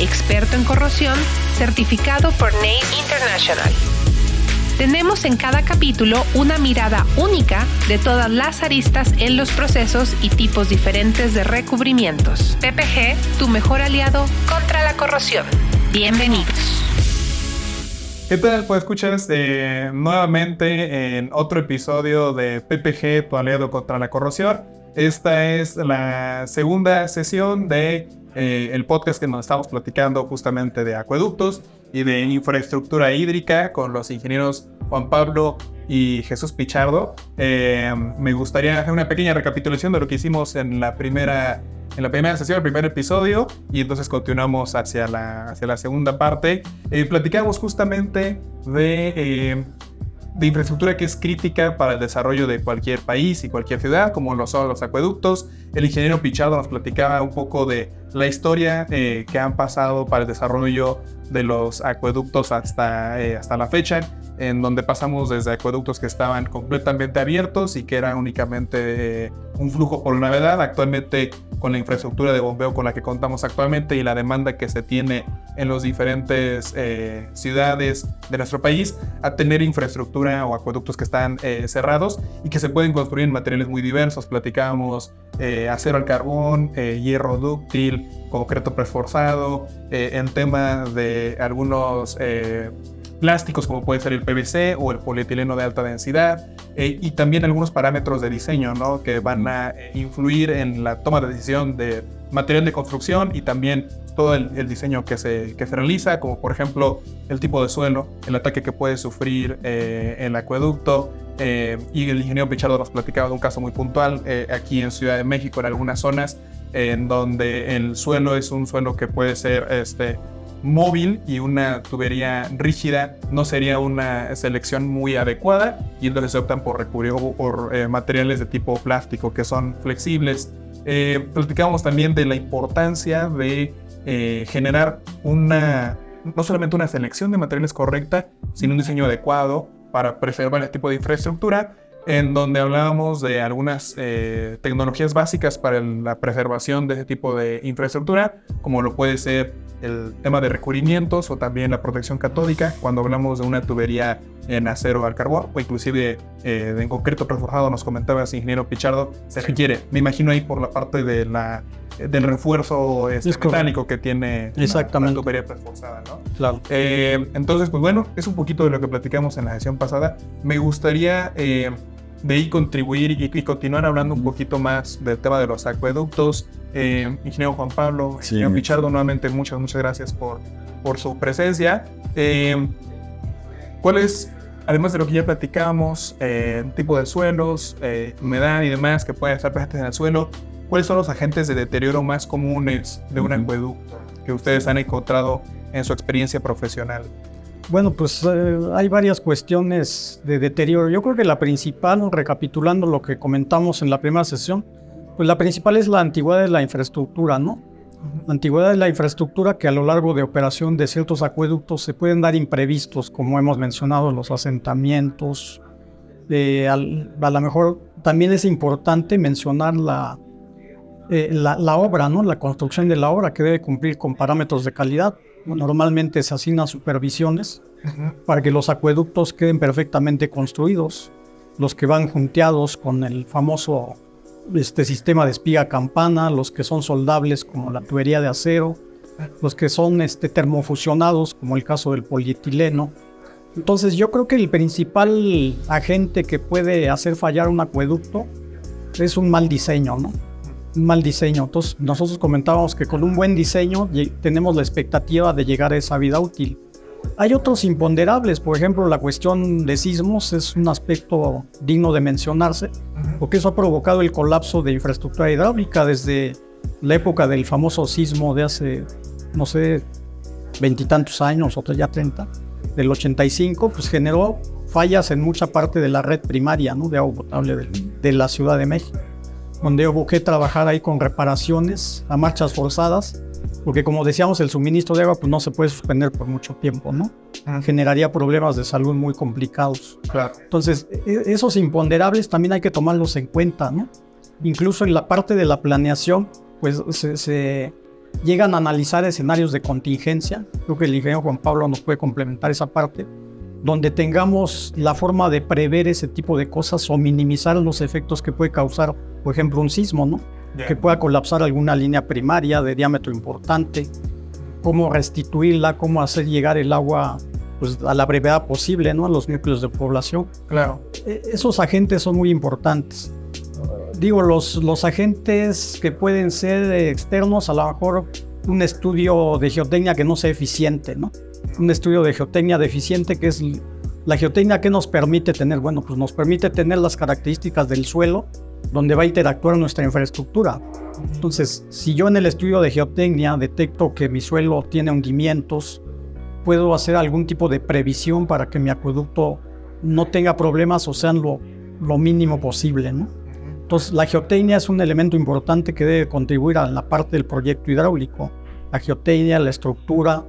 experto en corrosión, certificado por NACE International. Tenemos en cada capítulo una mirada única de todas las aristas en los procesos y tipos diferentes de recubrimientos. PPG, tu mejor aliado contra la corrosión. Bienvenidos. ¿Qué tal? Pues escuchas eh, nuevamente en otro episodio de PPG, tu aliado contra la corrosión. Esta es la segunda sesión de eh, el podcast que nos estamos platicando justamente de acueductos y de infraestructura hídrica con los ingenieros Juan Pablo y Jesús Pichardo. Eh, me gustaría hacer una pequeña recapitulación de lo que hicimos en la primera, en la primera sesión, el primer episodio, y entonces continuamos hacia la, hacia la segunda parte. Eh, platicamos justamente de eh, de infraestructura que es crítica para el desarrollo de cualquier país y cualquier ciudad, como lo son los acueductos. El ingeniero Pichardo nos platicaba un poco de la historia eh, que han pasado para el desarrollo de los acueductos hasta, eh, hasta la fecha, en donde pasamos desde acueductos que estaban completamente abiertos y que eran únicamente eh, un flujo por gravedad, actualmente con la infraestructura de bombeo con la que contamos actualmente y la demanda que se tiene en las diferentes ciudades de nuestro país, a tener infraestructura o acueductos que están cerrados y que se pueden construir en materiales muy diversos. Platicábamos acero al carbón, hierro dúctil, concreto preforzado, eh, en tema de algunos eh, plásticos como puede ser el PVC o el polietileno de alta densidad eh, y también algunos parámetros de diseño ¿no? que van a influir en la toma de decisión de material de construcción y también todo el, diseño que se, que se realiza, como por ejemplo el tipo de suelo, el ataque que puede sufrir el acueducto, y el ingeniero Pichardo nos platicaba de un caso muy puntual aquí en Ciudad de México, en algunas zonas en donde el suelo es un suelo que puede ser este, móvil y una tubería rígida no sería una selección muy adecuada y entonces se optan por recurrir por eh, materiales de tipo plástico que son flexibles. Eh, platicamos también de la importancia de eh, generar una, no solamente una selección de materiales correcta, sino un diseño adecuado para preservar este tipo de infraestructura en donde hablábamos de algunas eh, tecnologías básicas para la preservación de ese tipo de infraestructura, como lo puede ser el tema de recubrimientos o también la protección catódica, cuando hablamos de una tubería en acero al carbón o inclusive eh, en concreto reforzado, nos comentaba el ingeniero Pichardo, se requiere, me imagino ahí por la parte de la, del refuerzo este, mecánico que tiene Exactamente. La, tubería reforzada. ¿no? Claro. Eh, entonces, pues bueno, es un poquito de lo que platicamos en la sesión pasada. Me gustaría de ahí contribuir y, continuar hablando un poquito más del tema de los acueductos. Eh, ingeniero Juan Pablo, ingeniero Pichardo, nuevamente muchas, muchas gracias por, por su presencia. Eh, ¿Cuál es, además de lo que ya platicamos, eh, tipo de suelos, eh, humedad y demás que pueden estar presentes en el suelo, cuáles son los agentes de deterioro más comunes de un acueducto que ustedes han encontrado en su experiencia profesional? Bueno, pues eh, hay varias cuestiones de deterioro. Yo creo que la principal, recapitulando lo que comentamos en la primera sesión, pues la principal es la antigüedad de la infraestructura, ¿no? Antigüedad de la infraestructura que a lo largo de operación de ciertos acueductos se pueden dar imprevistos, como hemos mencionado, los asentamientos. a, lo mejor también es importante mencionar la, eh, la, la obra, ¿no? La construcción de la obra que debe cumplir con parámetros de calidad Normalmente se asignan supervisiones para que los acueductos queden perfectamente construidos, los que van junteados con el famoso este sistema de espiga campana, los que son soldables como la tubería de acero, los que son este, termofusionados como el caso del polietileno. Entonces yo creo que el principal agente que puede hacer fallar un acueducto es un mal diseño, ¿no? un mal diseño. Entonces nosotros comentábamos que con un buen diseño tenemos la expectativa de llegar a esa vida útil. Hay otros imponderables, por ejemplo, la cuestión de sismos es un aspecto digno de mencionarse, porque eso ha provocado el colapso de infraestructura hidráulica desde la época del famoso sismo de hace, no sé, veintitantos años, otros ya 30, del 85, pues generó fallas en mucha parte de la red primaria ¿no? de agua potable de, de la Ciudad de México, donde hubo que trabajar ahí con reparaciones a marchas forzadas porque como decíamos, el suministro de agua pues, no se puede suspender por mucho tiempo, ¿no? Generaría problemas de salud muy complicados. Claro. Entonces, e, esos imponderables también hay que tomarlos en cuenta, ¿no? Incluso en la parte de la planeación, pues se, llegan a analizar escenarios de contingencia. Creo que el ingeniero Juan Pablo nos puede complementar esa parte, donde tengamos la forma de prever ese tipo de cosas o minimizar los efectos que puede causar, por ejemplo, un sismo, ¿no? Que pueda colapsar alguna línea primaria de diámetro importante, cómo restituirla, cómo hacer llegar el agua pues, a la brevedad posible ¿no? a los núcleos de población. Claro. E, esos agentes son muy importantes. Digo, los, los agentes que pueden ser externos, a lo mejor un estudio de geotecnia que no sea eficiente, ¿no? Un estudio de geotecnia deficiente que es la geotecnia que nos permite tener, bueno, pues nos permite tener las características del suelo donde va a interactuar nuestra infraestructura. Entonces, si yo en el estudio de geotecnia detecto que mi suelo tiene hundimientos, puedo hacer algún tipo de previsión para que mi acueducto no tenga problemas o sean lo, lo mínimo posible. ¿no? Entonces, la geotecnia es un elemento importante que debe contribuir a la parte del proyecto hidráulico. La geotecnia, la estructura.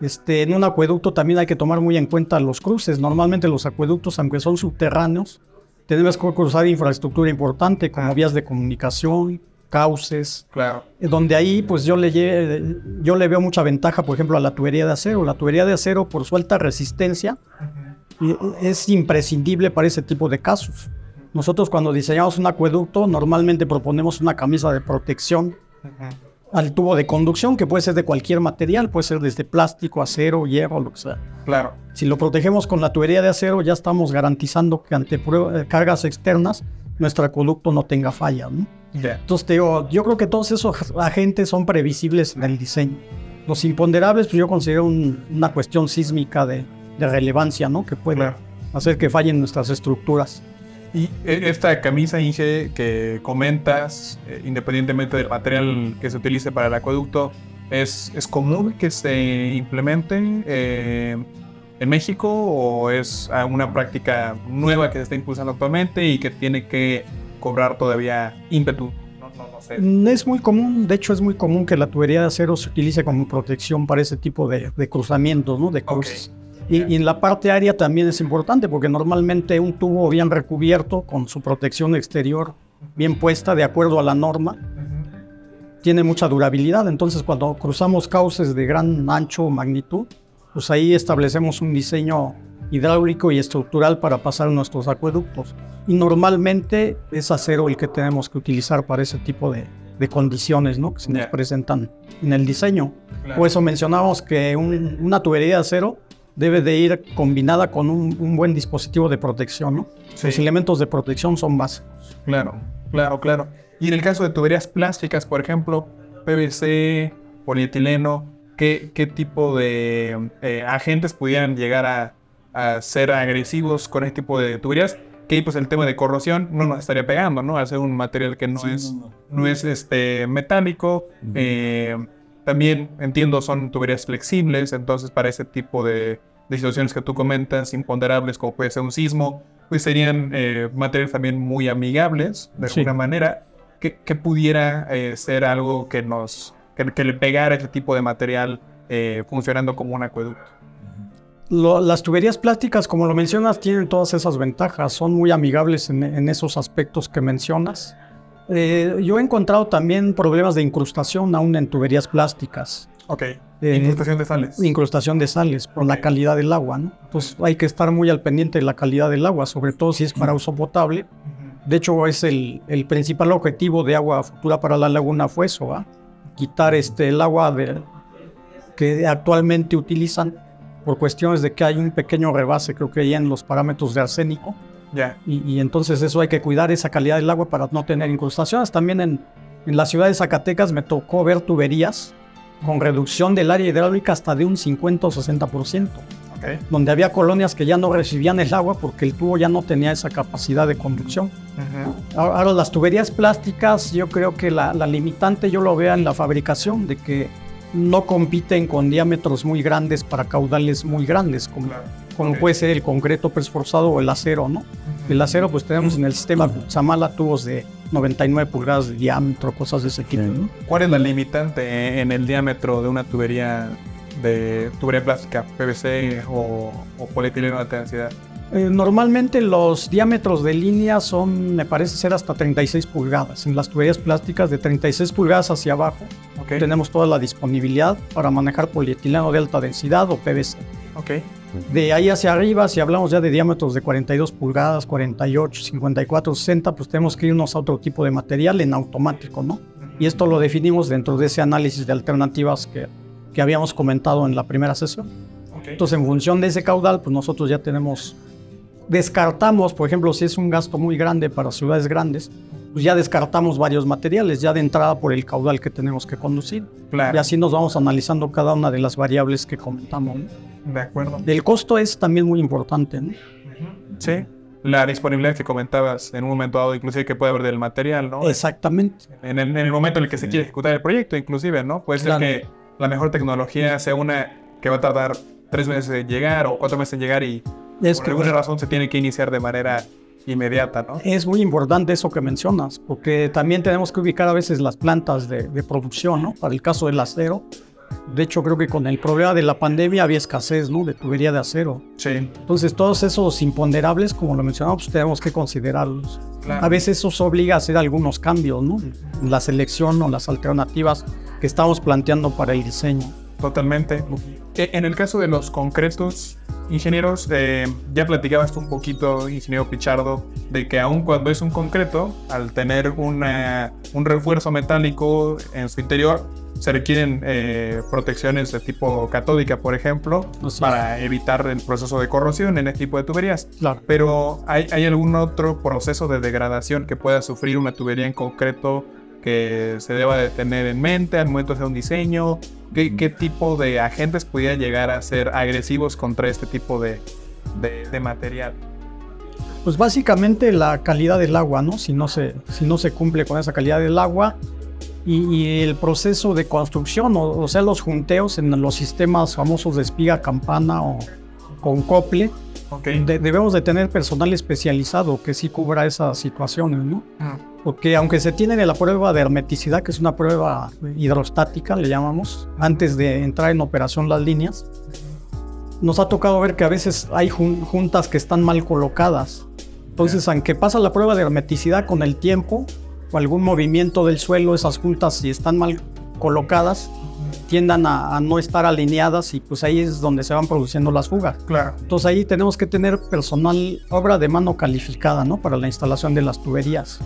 Este, en un acueducto también hay que tomar muy en cuenta los cruces. Normalmente los acueductos, aunque son subterráneos, tenemos que cruzar infraestructura importante como vías de comunicación, cauces. Claro. Eh, donde ahí, pues yo le, yo le veo mucha ventaja, por ejemplo, a la tubería de acero. La tubería de acero, por su alta resistencia, es imprescindible para ese tipo de casos. Nosotros cuando diseñamos un acueducto, normalmente proponemos una camisa de protección al tubo de conducción, que puede ser de cualquier material, puede ser desde plástico, acero, hierro, lo que sea. Claro. Si lo protegemos con la tubería de acero, ya estamos garantizando que ante eh, cargas externas, nuestro acueducto no tenga falla. ¿no? Entonces, te digo, yo creo que todos esos agentes son previsibles en el diseño. Los imponderables, pues yo considero una cuestión sísmica de, de, relevancia, ¿no? Que puede hacer que fallen nuestras estructuras. Y e, esta camisa Inge que comentas, eh, independientemente del material que se utilice para el acueducto, ¿es, es común que se implemente eh, en México o es una práctica nueva que se está impulsando actualmente y que tiene que cobrar todavía ímpetu? No, Es muy común, de hecho es muy común que la tubería de acero se utilice como protección para ese tipo de, cruzamientos, ¿no? de cruces. Y, en la parte aérea también es importante porque normalmente un tubo bien recubierto con su protección exterior bien puesta de acuerdo a la norma tiene mucha durabilidad. Entonces cuando cruzamos cauces de gran ancho o magnitud, pues ahí establecemos un diseño hidráulico y estructural para pasar nuestros acueductos. Y normalmente es acero el que tenemos que utilizar para ese tipo de, condiciones ¿no? que se nos presentan en el diseño. Por eso mencionamos que una tubería de acero debe de ir combinada con un, buen dispositivo de protección, ¿no? Los elementos de protección son básicos. Claro, claro, claro. Y en el caso de tuberías plásticas, por ejemplo, PVC, polietileno, ¿qué, qué tipo de eh, agentes pudieran llegar a, ser agresivos con este tipo de tuberías? Que pues el tema de corrosión no nos estaría pegando, ¿no? Hacer un material que no es, no, es este, metálico. Eh, también entiendo son tuberías flexibles, entonces para ese tipo de, situaciones que tú comentas, imponderables como puede ser un sismo, pues serían eh, materiales también muy amigables de alguna manera, que, pudiera eh, ser algo que nos que, le pegara ese tipo de material eh, funcionando como un acueducto. las tuberías plásticas, como lo mencionas, tienen todas esas ventajas, son muy amigables en esos aspectos que mencionas. Eh, yo he encontrado también problemas de incrustación aún en tuberías plásticas. Ok. Eh, incrustación de sales. Incrustación de sales por la calidad del agua, ¿no? Entonces hay que estar muy al pendiente de la calidad del agua, sobre todo si es para uso potable. De hecho, es el, principal objetivo de agua futura para la laguna fue eso, ¿va? Quitar este, el agua que actualmente utilizan por cuestiones de que hay un pequeño rebase, creo que hay en los parámetros de arsénico y, entonces eso hay que cuidar esa calidad del agua para no tener incrustaciones. También en, en la ciudad de Zacatecas me tocó ver tuberías con reducción del área hidráulica hasta de un 50 o 60%. Donde había colonias que ya no recibían el agua porque el tubo ya no tenía esa capacidad de conducción. ahora, las tuberías plásticas, yo creo que la, la, limitante yo lo veo en la fabricación, de que no compiten con diámetros muy grandes para caudales muy grandes, como, como puede ser el concreto presforzado o el acero, ¿no? El acero, pues tenemos en el sistema Samala tubos de 99 pulgadas de diámetro, cosas de ese tipo. ¿Cuál es la limitante en el diámetro de una tubería de tubería plástica, PVC o, o polietileno de alta densidad? Eh, normalmente los diámetros de línea son, me parece ser hasta 36 pulgadas. En las tuberías plásticas de 36 pulgadas hacia abajo tenemos toda la disponibilidad para manejar polietileno de alta densidad o PVC. Okay. De ahí hacia arriba, si hablamos ya de diámetros de 42 pulgadas, 48, 54, 60, pues tenemos que irnos a otro tipo de material en automático, ¿no? Y esto lo definimos dentro de ese análisis de alternativas que, que habíamos comentado en la primera sesión. Entonces, en función de ese caudal, pues nosotros ya tenemos descartamos, por ejemplo, si es un gasto muy grande para ciudades grandes, pues ya descartamos varios materiales, ya de entrada por el caudal que tenemos que conducir. Y así nos vamos analizando cada una de las variables que comentamos. De acuerdo. El costo es también muy importante. ¿no? Sí. La disponibilidad que comentabas en un momento dado, inclusive que puede haber del material, ¿no? Exactamente. En el, momento en el que se quiere ejecutar el proyecto, inclusive, ¿no? Puede ser que la mejor tecnología sea una que va a tardar tres meses en llegar o cuatro meses en llegar y es por alguna razón se tiene que iniciar de manera inmediata, ¿no? Es muy importante eso que mencionas, porque también tenemos que ubicar a veces las plantas de, producción, ¿no? Para el caso del acero. De hecho, creo que con el problema de la pandemia había escasez, ¿no? De tubería de acero. Sí. Entonces, todos esos imponderables, como lo mencionamos, pues tenemos que considerarlos. A veces eso obliga a hacer algunos cambios, ¿no? La selección o las alternativas que estamos planteando para el diseño. Totalmente. E, en el caso de los concretos, ingenieros, eh, ya platicabas un poquito, ingeniero Pichardo, de que aun cuando es un concreto, al tener una, un refuerzo metálico en su interior, se requieren eh, protecciones de tipo catódica, por ejemplo, para evitar el proceso de corrosión en este tipo de tuberías. Claro. Pero ¿hay, ¿hay algún otro proceso de degradación que pueda sufrir una tubería en concreto que se deba de tener en mente al momento de hacer un diseño? ¿Qué, tipo de agentes pudieran llegar a ser agresivos contra este tipo de, material? Pues básicamente la calidad del agua, ¿no? Si no se, si no se cumple con esa calidad del agua y, el proceso de construcción, o, sea, los junteos en los sistemas famosos de espiga, campana o con cople, debemos de tener personal especializado que sí cubra esas situaciones, ¿no? Ah. Porque aunque se tiene la prueba de hermeticidad, que es una prueba hidrostática, le llamamos, antes de entrar en operación las líneas, nos ha tocado ver que a veces hay juntas que están mal colocadas. Entonces, aunque pasa la prueba de hermeticidad con el tiempo, o algún movimiento del suelo, esas juntas, si están mal colocadas, tiendan a, no estar alineadas y pues ahí es donde se van produciendo las fugas. Claro. Entonces ahí tenemos que tener personal, obra de mano calificada, ¿no? Para la instalación de las tuberías.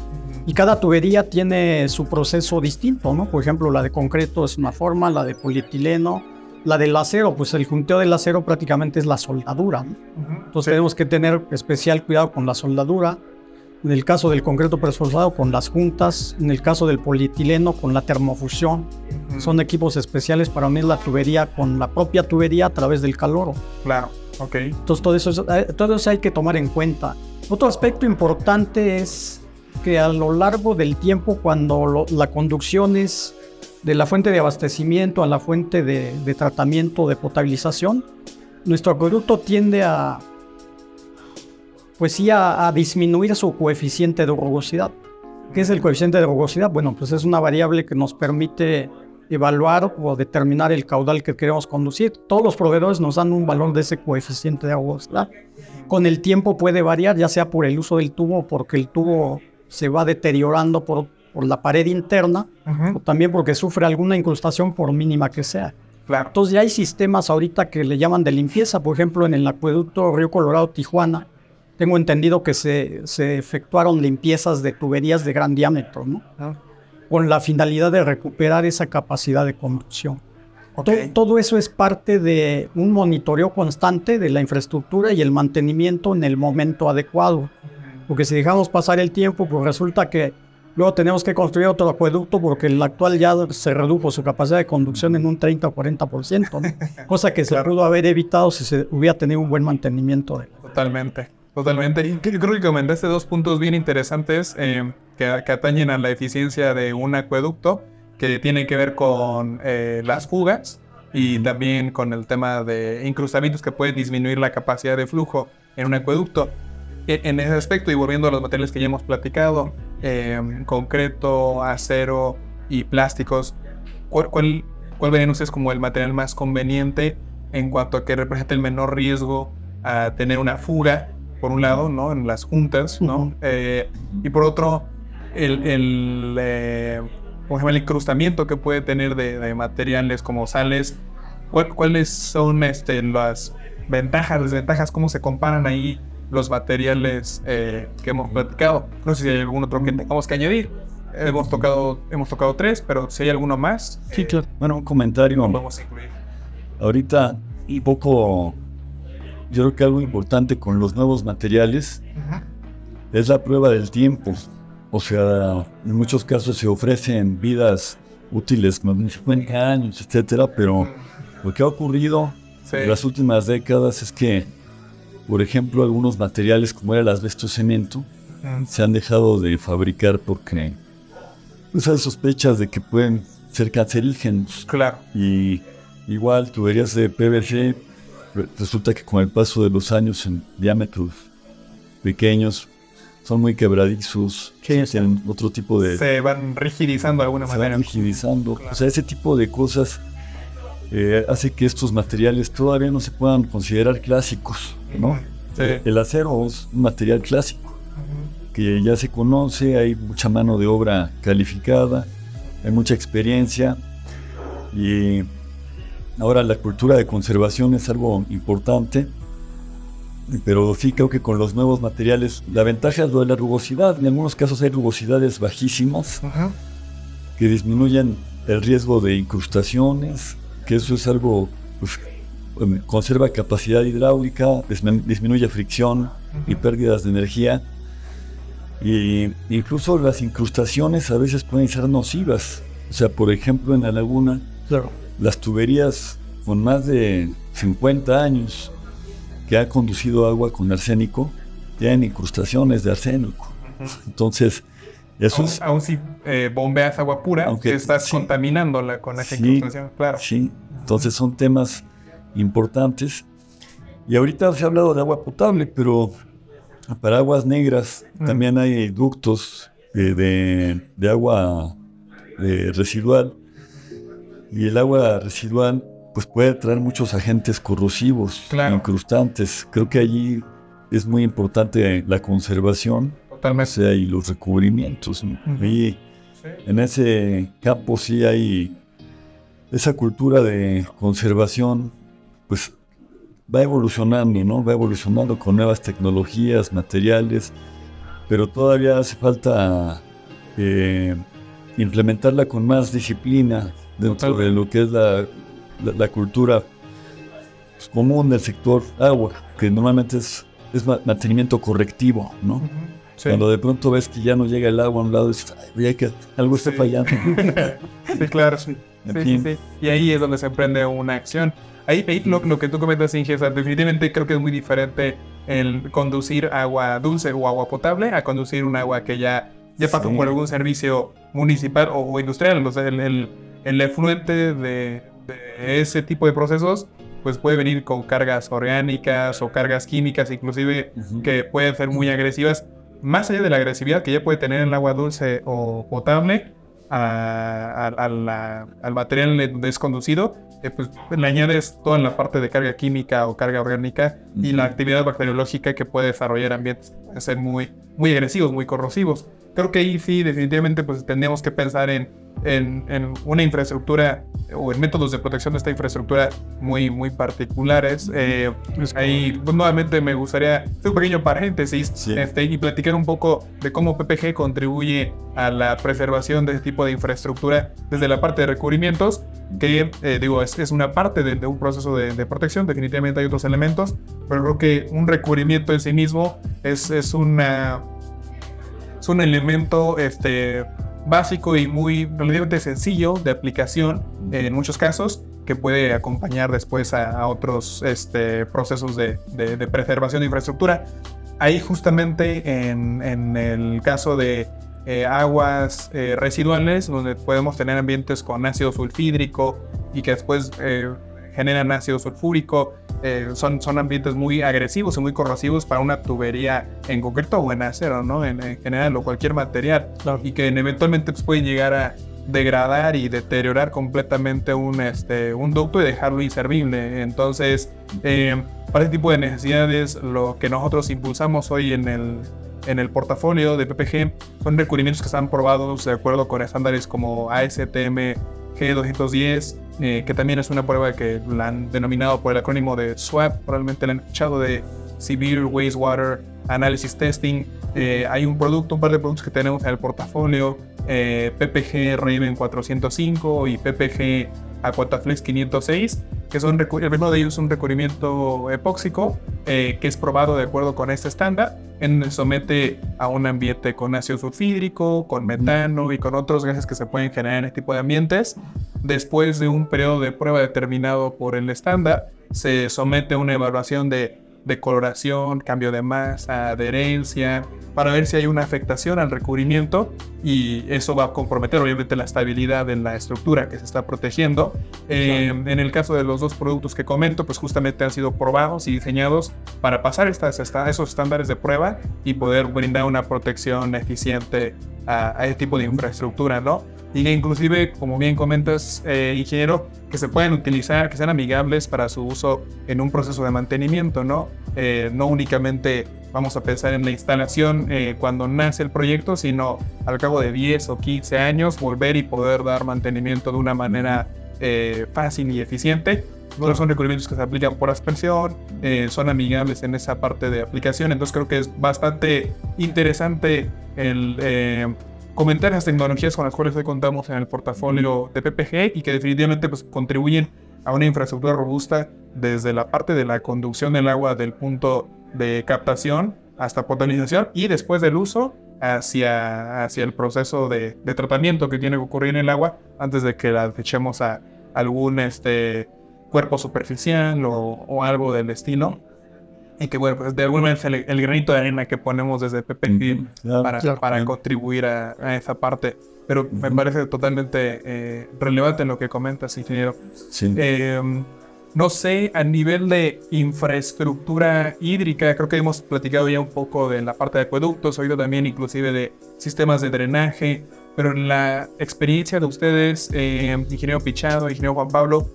Y cada tubería tiene su proceso distinto, ¿no? Por ejemplo, la de concreto es una forma, la de polietileno, la del acero, pues el junteo del acero prácticamente es la soldadura. Entonces tenemos que tener especial cuidado con la soldadura. En el caso del concreto presforzado, con las juntas. En el caso del polietileno, con la termofusión. Son equipos especiales para unir la tubería con la propia tubería a través del calor. Claro, ok. Entonces todo eso, eh, todo eso hay que tomar en cuenta. Otro aspecto importante es que a lo largo del tiempo, cuando la conducción es de la fuente de abastecimiento a la fuente de, tratamiento de potabilización, nuestro producto tiende a, pues sí, a, disminuir su coeficiente de rugosidad. ¿Qué es el coeficiente de rugosidad? Bueno, pues es una variable que nos permite evaluar o determinar el caudal que queremos conducir. Todos los proveedores nos dan un valor de ese coeficiente de rugosidad. Con el tiempo puede variar, ya sea por el uso del tubo o porque el tubo se va deteriorando por, por la pared interna o también porque sufre alguna incrustación por mínima que sea. Claro. Entonces ya hay sistemas ahorita que le llaman de limpieza, por ejemplo en el acueducto Río Colorado Tijuana, tengo entendido que se, se efectuaron limpiezas de tuberías de gran diámetro, ¿no? Ah. Con la finalidad de recuperar esa capacidad de conducción. todo eso es parte de un monitoreo constante de la infraestructura y el mantenimiento en el momento adecuado. Porque si dejamos pasar el tiempo, pues resulta que luego tenemos que construir otro acueducto porque el actual ya se redujo su capacidad de conducción en un 30 o 40%, cosa que se pudo haber evitado si se hubiera tenido un buen mantenimiento. De Totalmente, totalmente. Creo que comentaste dos puntos bien interesantes eh, que, que atañen a la eficiencia de un acueducto que tiene que ver con eh, las fugas y también con el tema de incrustamientos que pueden disminuir la capacidad de flujo en un acueducto. E, en ese aspecto, y volviendo a los materiales que ya hemos platicado, em, concreto, acero y plásticos, ¿cuál, cuál, cuál ven ustedes como el material más conveniente en cuanto a que representa el menor riesgo a tener una fuga, por un lado, ¿no? En las juntas, ¿no? Eh, y por otro, el, el eh, el incrustamiento que puede tener de, materiales como sales, ¿cuáles son este, las ventajas, desventajas, cómo se comparan ahí los materiales eh, que hemos platicado? No sé si hay algún otro que tengamos que añadir. Hemos tocado, hemos tocado tres, pero si hay alguno más. Sí, claro. Bueno, un comentario. Vamos a incluir. Ahorita, y poco, yo creo que algo importante con los nuevos materiales es la prueba del tiempo. O sea, en muchos casos se ofrecen vidas útiles, más de 50 años, etcétera, pero lo que ha ocurrido en las últimas décadas es que, por ejemplo, algunos materiales como era el asbesto cemento se han dejado de fabricar porque pues, hay sospechas de que pueden ser cancerígenos. Claro. Y igual tuberías de PVC, resulta que con el paso de los años en diámetros pequeños son muy quebradizos, tienen otro tipo de... Se van rigidizando de alguna se manera. Van rigidizando. O sea, ese tipo de cosas eh, hace que estos materiales todavía no se puedan considerar clásicos, ¿no? El acero es un material clásico, que ya se conoce, hay mucha mano de obra calificada, hay mucha experiencia y ahora la cultura de conservación es algo importante pero sí creo que con los nuevos materiales, la ventaja es lo de la rugosidad. En algunos casos hay rugosidades bajísimas que disminuyen el riesgo de incrustaciones, que eso es algo, pues, em, conserva capacidad hidráulica, disminuye fricción y pérdidas de energía. Y incluso las incrustaciones a veces pueden ser nocivas. O sea, por ejemplo, en la laguna, las tuberías con más de 50 años que ha conducido agua con arsénico tienen incrustaciones de arsénico. Entonces, eso aún, es, aún si eh, bombeas agua pura, aunque estás contaminándola con esa incrustación, claro. Sí, entonces son temas importantes. Y ahorita se ha hablado de agua potable, pero para aguas negras mm. también hay ductos de, de, agua residual. Y el agua residual pues puede traer muchos agentes corrosivos, incrustantes. Creo que allí es muy importante la conservación Totalmente. y los recubrimientos. Y en ese campo sí hay esa cultura de conservación, pues va evolucionando, ¿no? Va evolucionando con nuevas tecnologías, materiales, pero todavía hace falta eh, implementarla con más disciplina dentro de lo que es la la, cultura pues, común del sector agua, que normalmente es, es mantenimiento correctivo, ¿no? Cuando de pronto ves que ya no llega el agua a un lado, dices, que algo está fallando. sí, claro, sí. Y ahí es donde se emprende una acción. Ahí, lo, que tú comentas, Inge, definitivamente creo que es muy diferente el conducir agua dulce o agua potable a conducir un agua que ya, ya pasó por algún servicio municipal o, industrial. O sea, el, el, el efluente de, de ese tipo de procesos, pues puede venir con cargas orgánicas o cargas químicas, inclusive que pueden ser muy agresivas. Más allá de la agresividad que ya puede tener el agua dulce o potable, al material desconducido, eh, pues le añades toda la parte de carga química o carga orgánica y la actividad bacteriológica que puede desarrollar ambientes ser muy, muy agresivos, muy corrosivos. Creo que ahí sí, definitivamente, pues tendríamos que pensar en en, una infraestructura o en métodos de protección de esta infraestructura muy, muy particulares. Eh, ahí, pues, nuevamente, me gustaría hacer un pequeño paréntesis este, y platicar un poco de cómo PPG contribuye a la preservación de este tipo de infraestructura desde la parte de recubrimientos, que eh, digo, es, es, una parte de, un proceso de, de, protección, definitivamente hay otros elementos, pero creo que un recubrimiento en sí mismo es, es una... Es un elemento este, básico y muy relativamente sencillo de aplicación en muchos casos que puede acompañar después a, otros este, procesos de, preservación de infraestructura. Ahí justamente en, el caso de eh, aguas eh, residuales, donde podemos tener ambientes con ácido sulfídrico y que después eh, generan ácido sulfúrico. Son, son ambientes muy agresivos y muy corrosivos para una tubería en concreto o en acero, ¿no? En, general o cualquier material. Y que eventualmente pues, pueden llegar a degradar y deteriorar completamente un, este, un ducto y dejarlo inservible. Entonces, para ese tipo de necesidades, lo que nosotros impulsamos hoy en el, en el portafolio de PPG son recubrimientos que están probados de acuerdo con estándares como ASTM G210, eh, que también es una prueba que la han denominado por el acrónimo de SWAP, probablemente la han escuchado de Severe Wastewater Analysis Testing. Eh, hay un producto, un par de productos que tenemos en el portafolio, eh, PPG Raven 405 y PPG Aquataflex 506, que son el primero de ellos es un recubrimiento epóxico que es probado de acuerdo con este estándar en, somete a un ambiente con ácido sulfídrico, con metano y con otros gases que se pueden generar en este tipo de ambientes. Después de un periodo de prueba determinado por el estándar, se somete a una evaluación de de coloración, cambio de masa, adherencia, para ver si hay una afectación al recubrimiento y eso va a comprometer obviamente la estabilidad en la estructura que se está protegiendo. Eh, en el caso de los dos productos que comento, pues justamente han sido probados y diseñados para pasar estas, esos estándares de prueba y poder brindar una protección eficiente a, a ese tipo de infraestructura, ¿no? Y que inclusive, como bien comentas, eh, ingeniero, que se pueden utilizar, que sean amigables para su uso en un proceso de mantenimiento, ¿no? Eh, no únicamente vamos a pensar en la instalación eh, cuando nace el proyecto, sino al cabo de 10 o 15 años volver y poder dar mantenimiento de una manera fácil y eficiente. No son recubrimientos que se aplican por aspersión, son amigables en esa parte de aplicación, entonces creo que es bastante interesante el comentar las tecnologías con las cuales hoy contamos en el portafolio de PPG y que definitivamente pues, contribuyen a una infraestructura robusta desde la parte de la conducción del agua del punto de captación hasta potabilización y después del uso hacia, hacia el proceso de, tratamiento que tiene que ocurrir en el agua antes de que la echemos a algún este, cuerpo superficial o, o algo del destino y que bueno, pues de alguna manera es el, granito de arena que ponemos desde PPG para, para contribuir a, esa parte. Pero me parece totalmente eh, relevante lo que comentas, ingeniero. Sí. Em, no sé, a nivel de infraestructura hídrica, creo que hemos platicado ya un poco de la parte de acueductos, oído también inclusive de sistemas de drenaje, pero en la experiencia de ustedes, eh, ingeniero Pichado, ingeniero Juan Pablo,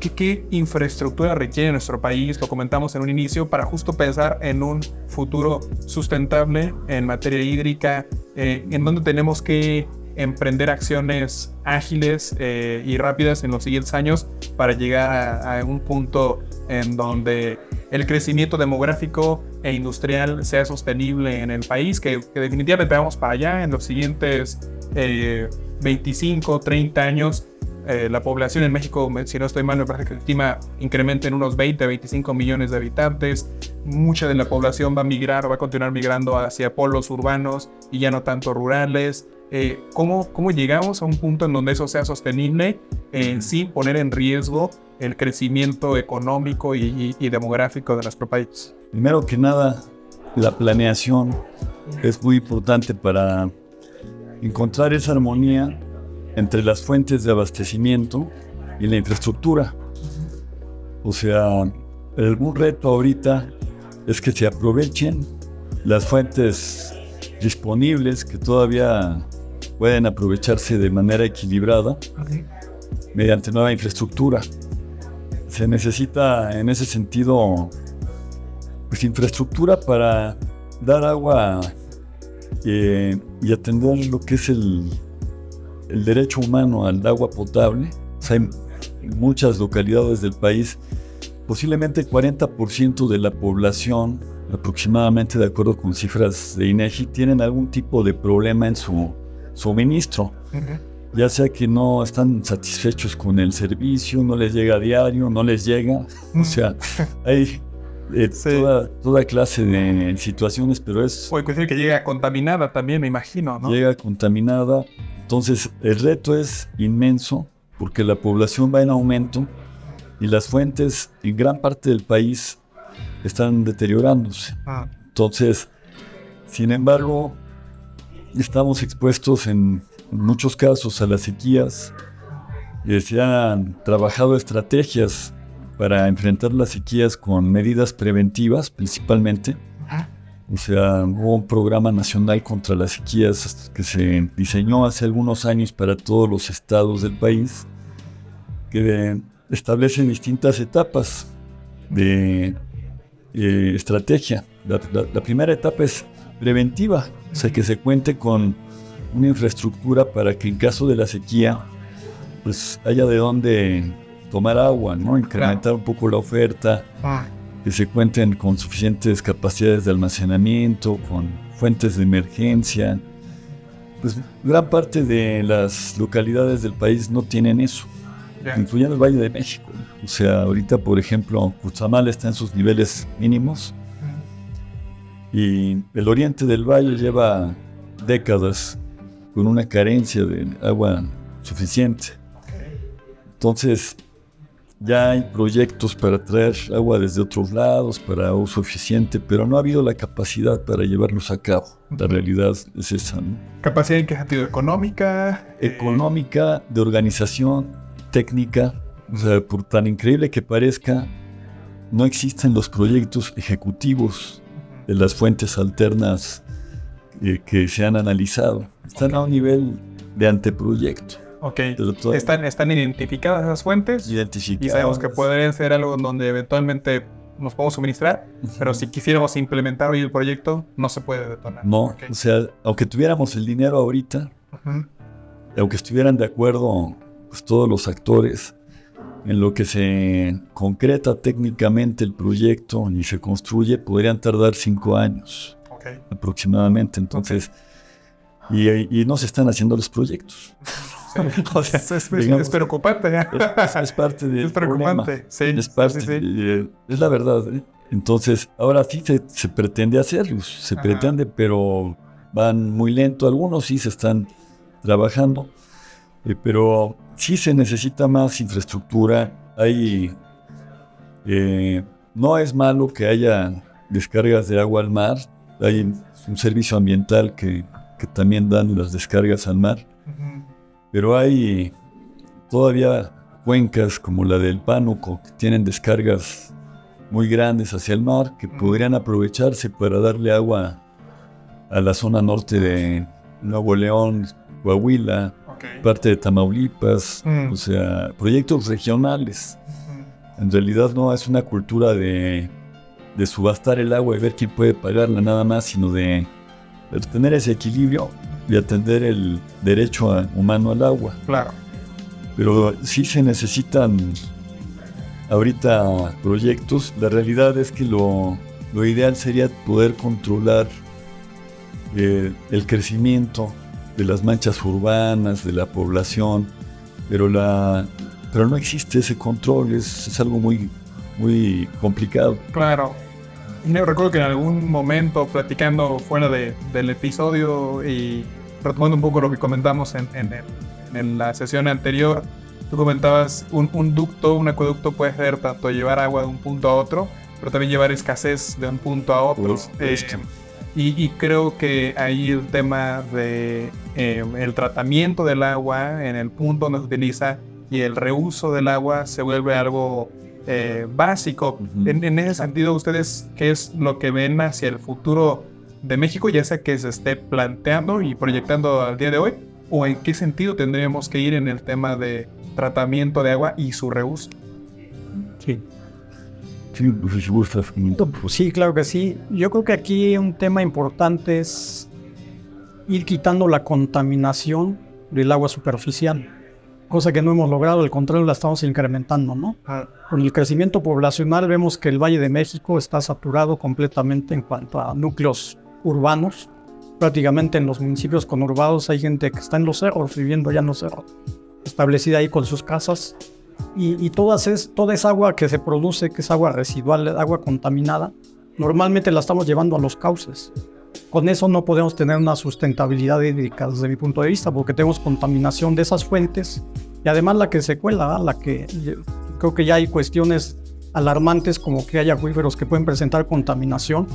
¿Qué, infraestructura requiere nuestro país? Lo comentamos en un inicio para justo pensar en un futuro sustentable en materia hídrica, eh, en donde tenemos que emprender acciones ágiles eh, y rápidas en los siguientes años para llegar a, un punto en donde el crecimiento demográfico e industrial sea sostenible en el país, que, definitivamente vamos para allá en los siguientes 25, eh, 30 años eh, la población en México, si no estoy mal, me parece que se estima incrementa en unos 20 25 millones de habitantes. Mucha de la población va a migrar, va a continuar migrando hacia polos urbanos y ya no tanto rurales. Eh, ¿cómo, ¿Cómo llegamos a un punto en donde eso sea sostenible eh, sin poner en riesgo el crecimiento económico y, y demográfico de nuestro país? Primero que nada, la planeación es muy importante para encontrar esa armonía entre las fuentes de abastecimiento y la infraestructura. O sea, el reto ahorita es que se aprovechen las fuentes disponibles que todavía pueden aprovecharse de manera equilibrada mediante nueva infraestructura. Se necesita en ese sentido pues, infraestructura para dar agua eh, y atender lo que es el, el derecho humano al agua potable. hay muchas localidades del país, posiblemente el 40% de la población, aproximadamente de acuerdo con cifras de INEGI, tienen algún tipo de problema en su suministro. Ya sea que no están satisfechos con el servicio, no les llega a diario, no les llega. O sea, hay eh, toda, clase de situaciones, pero es... Puede decir que llega contaminada también, me imagino, ¿no? Llega contaminada, entonces, el reto es inmenso porque la población va en aumento y las fuentes en gran parte del país están deteriorándose. Ah. Entonces, sin embargo, estamos expuestos en, muchos casos a las sequías. Eh, se han trabajado estrategias para enfrentar las sequías con medidas preventivas principalmente. O sea, hubo un programa nacional contra las sequías que se diseñó hace algunos años para todos los estados del país, que establece distintas etapas de eh, estrategia. La, primera etapa es preventiva, o sea, que se cuente con una infraestructura para que en caso de la sequía, pues haya de dónde tomar agua, ¿no? Incrementar un poco la oferta. Que se cuenten con suficientes capacidades de almacenamiento, con fuentes de emergencia. Pues gran parte de las localidades del país no tienen eso, incluyendo el Valle de México. O sea, ahorita, por ejemplo, Cuchamal está en sus niveles mínimos y el oriente del valle lleva décadas con una carencia de agua suficiente. Entonces, ya hay proyectos para traer agua desde otros lados, para uso eficiente, pero no ha habido la capacidad para llevarlos a cabo. La realidad es esa. ¿Capacidad en qué sentido? ¿Económica? Económica, de organización, técnica. O sea, por tan increíble que parezca, no existen los proyectos ejecutivos de las fuentes alternas eh, que se han analizado. Están a un nivel de anteproyecto. Ok. ¿Están, ¿Están identificadas esas fuentes? Identificadas. Y sabemos que podrían ser algo donde eventualmente nos podemos suministrar, pero si quisiéramos implementar hoy el proyecto, no se puede detonar. No, o sea, aunque tuviéramos el dinero ahorita, aunque estuvieran de acuerdo pues, todos los actores en lo que se concreta técnicamente el proyecto y se construye, podrían tardar cinco años aproximadamente. Entonces, y, y no se están haciendo los proyectos. o sea, es, preocupante. Es, parte de. Es preocupante. Sí, es parte. es la verdad. ¿eh? Entonces, ahora sí se, pretende hacerlo, se pretende, pero van muy lento. Algunos sí se están trabajando, eh, pero sí se necesita más infraestructura. Hay. Eh, no es malo que haya descargas de agua al mar. Hay un servicio ambiental que, que también dan las descargas al mar. Pero hay todavía cuencas como la del Pánuco que tienen descargas muy grandes hacia el mar que podrían aprovecharse para darle agua a la zona norte de Nuevo León, Coahuila, parte de Tamaulipas, mm. o sea, proyectos regionales. En realidad no es una cultura de, de, subastar el agua y ver quién puede pagarla nada más, sino de, de tener ese equilibrio de atender el derecho humano al agua. Claro. Pero sí se necesitan ahorita proyectos. La realidad es que lo, ideal sería poder controlar eh, el crecimiento de las manchas urbanas, de la población, pero, la, pero no existe ese control, es, es algo muy, muy complicado. Claro. Y me recuerdo que en algún momento, platicando fuera de, del episodio y retomando un poco lo que comentamos en, en, la sesión anterior, tú comentabas un, un, ducto, un acueducto puede ser tanto llevar agua de un punto a otro, pero también llevar escasez de un punto a otro. Eh, y, y, creo que ahí el tema de eh, el tratamiento del agua en el punto donde se utiliza y el reuso del agua se vuelve algo eh, básico. en, ese sentido, ¿ustedes qué es lo que ven hacia el futuro de México, ya sea que se esté planteando y proyectando al día de hoy? ¿O en qué sentido tendríamos que ir en el tema de tratamiento de agua y su reuso? Sí. Sí, pues sí, claro que sí. Yo creo que aquí un tema importante es ir quitando la contaminación del agua superficial cosa que no hemos logrado, el control la estamos incrementando, ¿no? Ah. Con el crecimiento poblacional vemos que el Valle de México está saturado completamente en cuanto a núcleos urbanos. Prácticamente en los municipios conurbados hay gente que está en los cerros, viviendo ya en los cerros, establecida ahí con sus casas. Y, todas es, toda esa agua que se produce, que es agua residual, agua contaminada, normalmente la estamos llevando a los cauces. Con eso no podemos tener una sustentabilidad hídrica desde mi punto de vista, porque tenemos contaminación de esas fuentes y además la que se cuela, la que creo que ya hay cuestiones alarmantes como que hay acuíferos que pueden presentar contaminación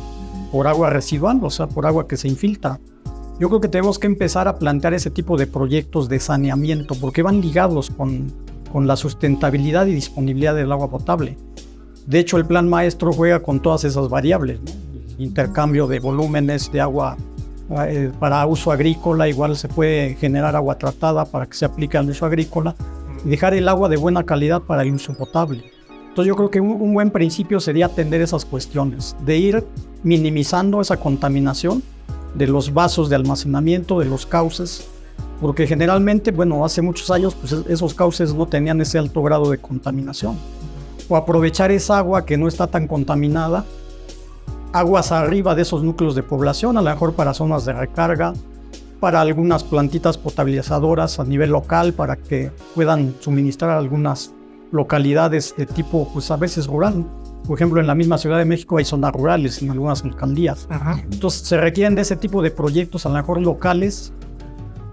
por agua residual, o sea, por agua que se infiltra. Yo creo que tenemos que empezar a plantear ese tipo de proyectos de saneamiento porque van ligados con, con la sustentabilidad y disponibilidad del agua potable. De hecho, el plan maestro juega con todas esas variables, intercambio de volúmenes de agua eh, para uso agrícola, igual se puede generar agua tratada para que se aplique al uso agrícola y dejar el agua de buena calidad para el uso potable. Entonces yo creo que un, buen principio sería atender esas cuestiones, de ir minimizando esa contaminación de los vasos de almacenamiento, de los cauces, porque generalmente, bueno, hace muchos años pues esos cauces no tenían ese alto grado de contaminación. O aprovechar esa agua que no está tan contaminada, aguas arriba de esos núcleos de población, a lo mejor para zonas de recarga, para algunas plantitas potabilizadoras a nivel local para que puedan suministrar algunas localidades de tipo, pues a veces rural. Por ejemplo, en la misma Ciudad de México hay zonas rurales en algunas alcaldías. Entonces se requieren de ese tipo de proyectos, a lo mejor locales,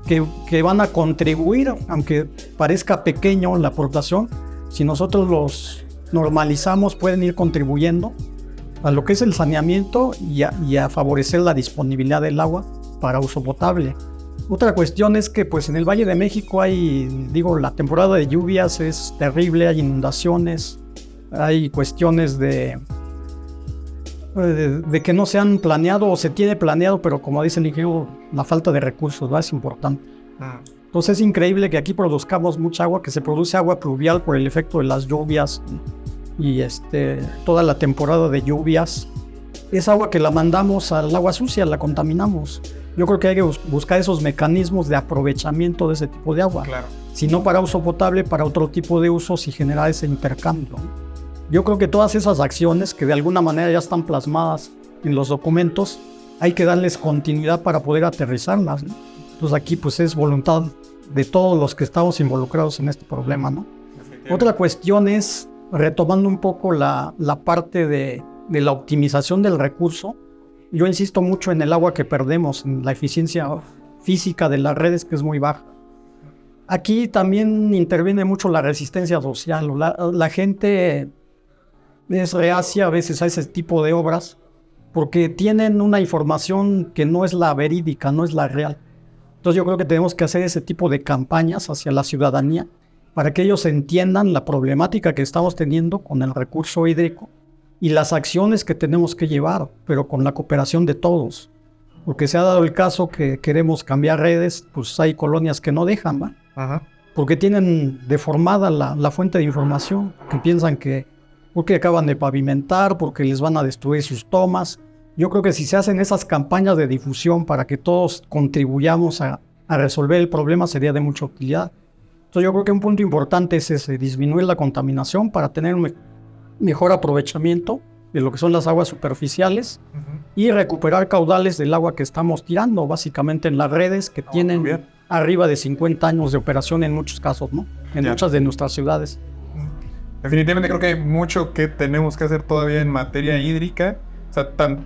que, que, van a contribuir, aunque parezca pequeño la aportación, si nosotros los normalizamos, pueden ir contribuyendo a lo que es el saneamiento y a favorecer la disponibilidad del agua para uso potable. Otra cuestión es que pues en el Valle de México hay, digo, la temporada de lluvias es terrible, hay inundaciones, hay cuestiones de, de, que no se han planeado o se tiene planeado, pero como dice el ingeniero, la falta de recursos ¿no? es importante. Ah. Entonces es increíble que aquí produzcamos mucha agua, que se produce agua pluvial por el efecto de las lluvias y este, toda la temporada de lluvias. Es agua que la mandamos al agua sucia, la contaminamos. Yo creo que hay que buscar esos mecanismos de aprovechamiento de ese tipo de agua. Claro. Si no para uso potable, para otro tipo de usos y generar ese intercambio. Yo creo que todas esas acciones que de alguna manera ya están plasmadas en los documentos, hay que darles continuidad para poder aterrizarlas. Entonces aquí pues es voluntad de todos los que estamos involucrados en este problema. ¿no? Otra cuestión es, retomando un poco la, la parte de, la optimización del recurso, yo insisto mucho en el agua que perdemos, en la eficiencia física de las redes que es muy baja. Aquí también interviene mucho la resistencia social. La, gente es reacia a veces a ese tipo de obras porque tienen una información que no es la verídica, no es la real. Entonces yo creo que tenemos que hacer ese tipo de campañas hacia la ciudadanía para que ellos entiendan la problemática que estamos teniendo con el recurso hídrico y las acciones que tenemos que llevar, pero con la cooperación de todos. Porque se ha dado el caso que queremos cambiar redes, pues hay colonias que no dejan, ¿va? Porque tienen deformada la, la, fuente de información, que piensan que porque acaban de pavimentar, porque les van a destruir sus tomas. Yo creo que si se hacen esas campañas de difusión para que todos contribuyamos a, a resolver el problema sería de mucha utilidad. Entonces yo creo que un punto importante es ese, disminuir la contaminación para tener un mejor aprovechamiento de lo que son las aguas superficiales y recuperar caudales del agua que estamos tirando, básicamente en las redes que ah, tienen arriba de 50 años de operación en muchos casos, ¿no? En muchas de nuestras ciudades. Definitivamente creo que hay mucho que tenemos que hacer todavía en materia hídrica. O sea, tan,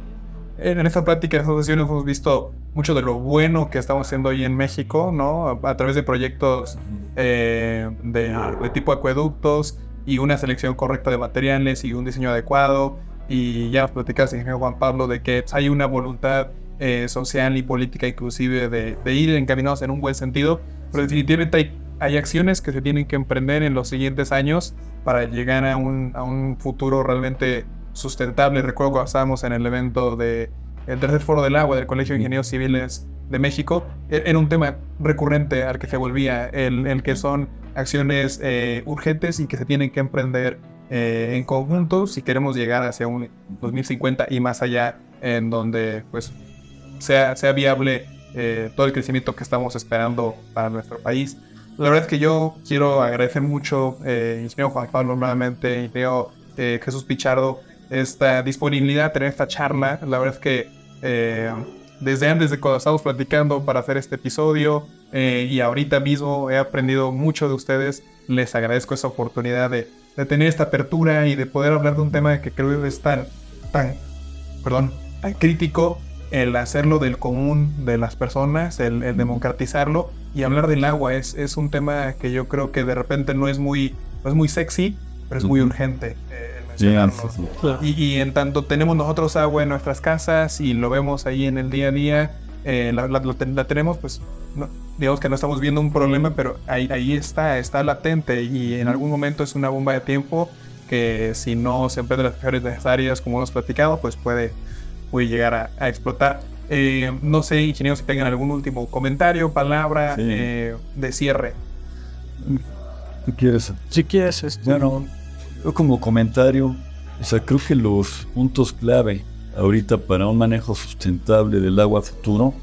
en esta práctica de asociaciones hemos visto mucho de lo bueno que estamos haciendo hoy en México, ¿no? A, través de proyectos eh, de, de tipo acueductos, y una selección correcta de materiales y un diseño adecuado. Y ya nos platicas, ingeniero Juan Pablo, de que hay una voluntad eh, social y política inclusive de, ir encaminados en un buen sentido, pero definitivamente hay, hay, acciones que se tienen que emprender en los siguientes años para llegar a un, a un futuro realmente sustentable. Recuerdo cuando estábamos en el evento del el tercer foro del agua del Colegio de Ingenieros Civiles de México, e, era un tema recurrente al que se volvía, el, el que son acciones eh, urgentes y que se tienen que emprender eh, en conjunto si queremos llegar hacia un 2050 y más allá, en donde pues sea, sea viable eh, todo el crecimiento que estamos esperando para nuestro país. La verdad es que yo quiero agradecer mucho, ingeniero Juan Pablo, nuevamente, ingeniero Jesús Pichardo, esta disponibilidad, tener esta charla. La verdad es que desde antes de cuando estábamos platicando para hacer este episodio eh, y ahorita mismo he aprendido mucho de ustedes. Les agradezco esa oportunidad de, tener esta apertura y de poder hablar de un tema que creo que es tan, tan, perdón, crítico el hacerlo del común de las personas, el, democratizarlo y hablar del agua es, es un tema que yo creo que de repente no es muy, no es muy sexy, pero es muy urgente. Eh, y, en tanto tenemos nosotros agua en nuestras casas y lo vemos ahí en el día a día, eh, la, tenemos, pues digamos que no estamos viendo un problema, pero ahí, ahí está, está latente y en algún momento es una bomba de tiempo que si no se emprenden las mejores necesarias, como hemos platicado, pues puede, puede llegar a, explotar. Eh, no sé, ingenieros, si tengan algún último comentario, palabra eh, de cierre. ¿Tú quieres? Si quieres, este... bueno, yo como comentario, o sea, creo que los puntos clave ahorita para un manejo sustentable del agua futuro,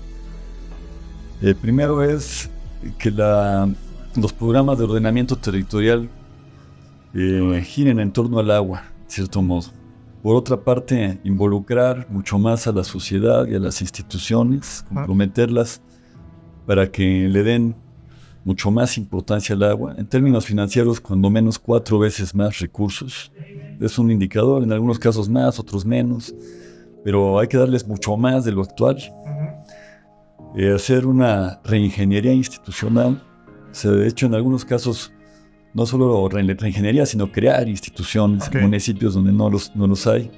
el primero es que la, los programas de ordenamiento territorial eh, giren en torno al agua, de cierto modo. Por otra parte, involucrar mucho más a la sociedad y a las instituciones, comprometerlas para que le den mucho más importancia al agua. En términos financieros, cuando menos cuatro veces más recursos. Es un indicador, en algunos casos más, otros menos pero hay que darles mucho más de lo actual. Eh, hacer una reingeniería institucional. O sea, de hecho, en algunos casos, no solo reingeniería, sino crear instituciones en municipios donde no los, no los hay.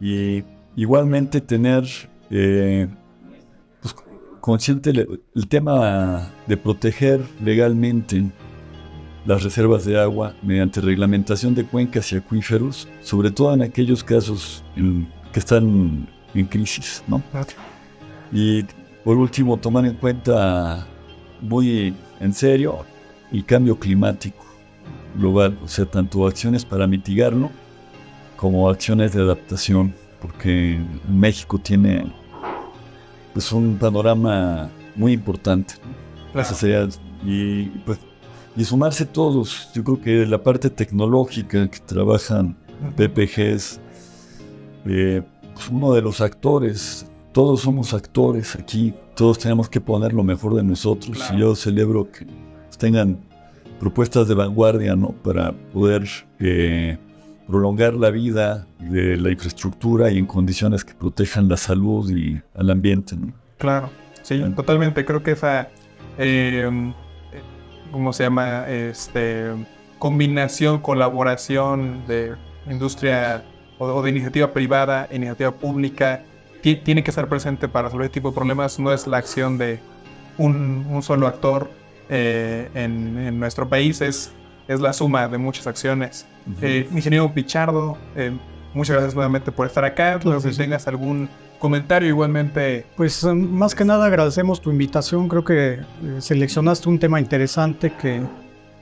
Y igualmente tener eh, consciente el, el, tema de proteger legalmente las reservas de agua mediante reglamentación de cuencas y acuíferos, sobre todo en aquellos casos en que están en crisis, ¿no? Y por último, tomar en cuenta muy en serio el cambio climático global, o sea, tanto acciones para mitigarlo como acciones de adaptación, porque México tiene pues un panorama muy importante. Y, pues, y sumarse todos, yo creo que la parte tecnológica que trabajan PPGs, eh, pues, uno de los actores, todos somos actores aquí, todos tenemos que poner lo mejor de nosotros. Y yo celebro que tengan propuestas de vanguardia ¿no? para poder eh, prolongar la vida de la infraestructura y en condiciones que protejan la salud y al ambiente. ¿no? Claro, sí, totalmente. Creo que esa, eh, ¿cómo se llama? Este, combinación, colaboración de industria o, de iniciativa privada, iniciativa pública, tiene que estar presente para resolver este tipo de problemas. No es la acción de un, solo actor eh, en, nuestro país, es, es la suma de muchas acciones. Eh, ingeniero Pichardo, eh, muchas gracias nuevamente por estar acá. si tengas algún comentario igualmente. Pues más que nada agradecemos tu invitación. Creo que seleccionaste un tema interesante que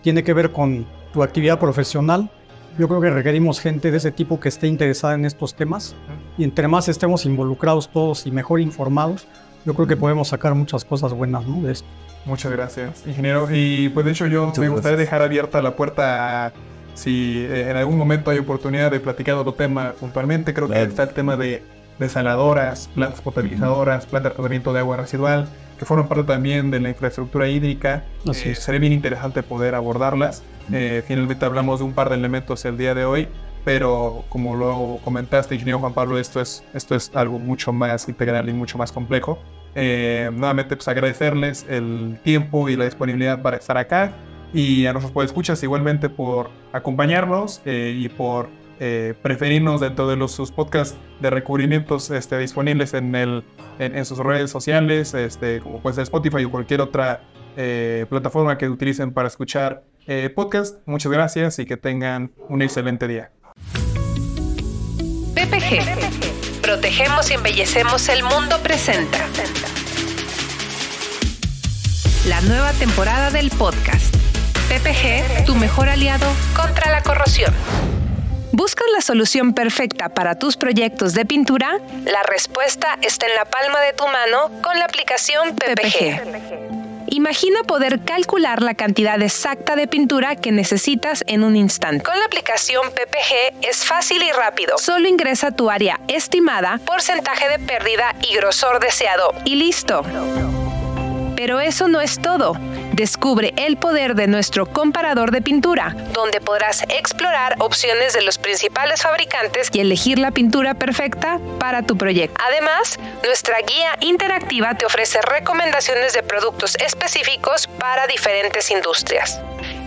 tiene que ver con tu actividad profesional yo creo que requerimos gente de ese tipo que esté interesada en estos temas y entre más estemos involucrados todos y mejor informados, yo creo que podemos sacar muchas cosas buenas ¿no? de esto. Muchas gracias, ingeniero. Y pues de hecho yo me gustaría dejar abierta la puerta a si eh, en algún momento hay oportunidad de platicar otro tema puntualmente. Creo que está el tema de desaladoras, plantas potabilizadoras, plantas de tratamiento de agua residual, que forman parte también de la infraestructura hídrica. Eh, sería bien interesante poder abordarlas. Eh, finalmente hablamos de un par de elementos el día de hoy, pero como lo comentaste, ingeniero Juan Pablo, esto es, esto es algo mucho más integral y mucho más complejo. Eh, nuevamente, pues agradecerles el tiempo y la disponibilidad para estar acá y a nuestros escuchas igualmente por acompañarnos eh, y por preferirnos dentro de los, sus podcasts de recubrimientos este, disponibles en, el, en, sus redes sociales, este, como puede ser Spotify o cualquier otra plataforma que utilicen para escuchar eh, podcast. Muchas gracias y que tengan un excelente día. PPG. Protegemos y embellecemos el mundo presenta. La nueva temporada del podcast. PPG, tu mejor aliado contra la corrosión. ¿Buscas la solución perfecta para tus proyectos de pintura? La respuesta está en la palma de tu mano con la aplicación PPG. Imagina poder calcular la cantidad exacta de pintura que necesitas en un instante. Con la aplicación PPG es fácil y rápido. Solo ingresa tu área estimada, porcentaje de pérdida y grosor deseado y listo. Pero eso no es todo. Descubre el poder de nuestro comparador de pintura, donde podrás explorar opciones de los principales fabricantes y elegir la pintura perfecta para tu proyecto. Además, nuestra guía interactiva te ofrece recomendaciones de productos específicos para diferentes industrias,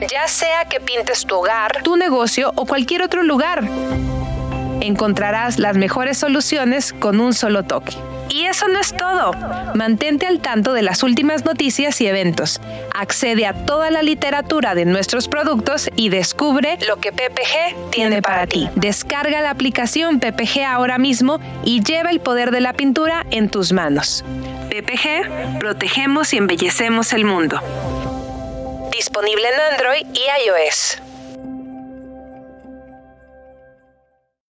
ya sea que pintes tu hogar, tu negocio o cualquier otro lugar. Encontrarás las mejores soluciones con un solo toque Y eso no es todo. Mantente al tanto de las últimas noticias y eventos. Accede a toda la literatura de nuestros productos y descubre lo que PPG tiene para ti. Descarga la aplicación PPG ahora mismo y lleva el poder de la pintura en tus manos. PPG, protegemos y embellecemos el mundo. Disponible en Android y iOS.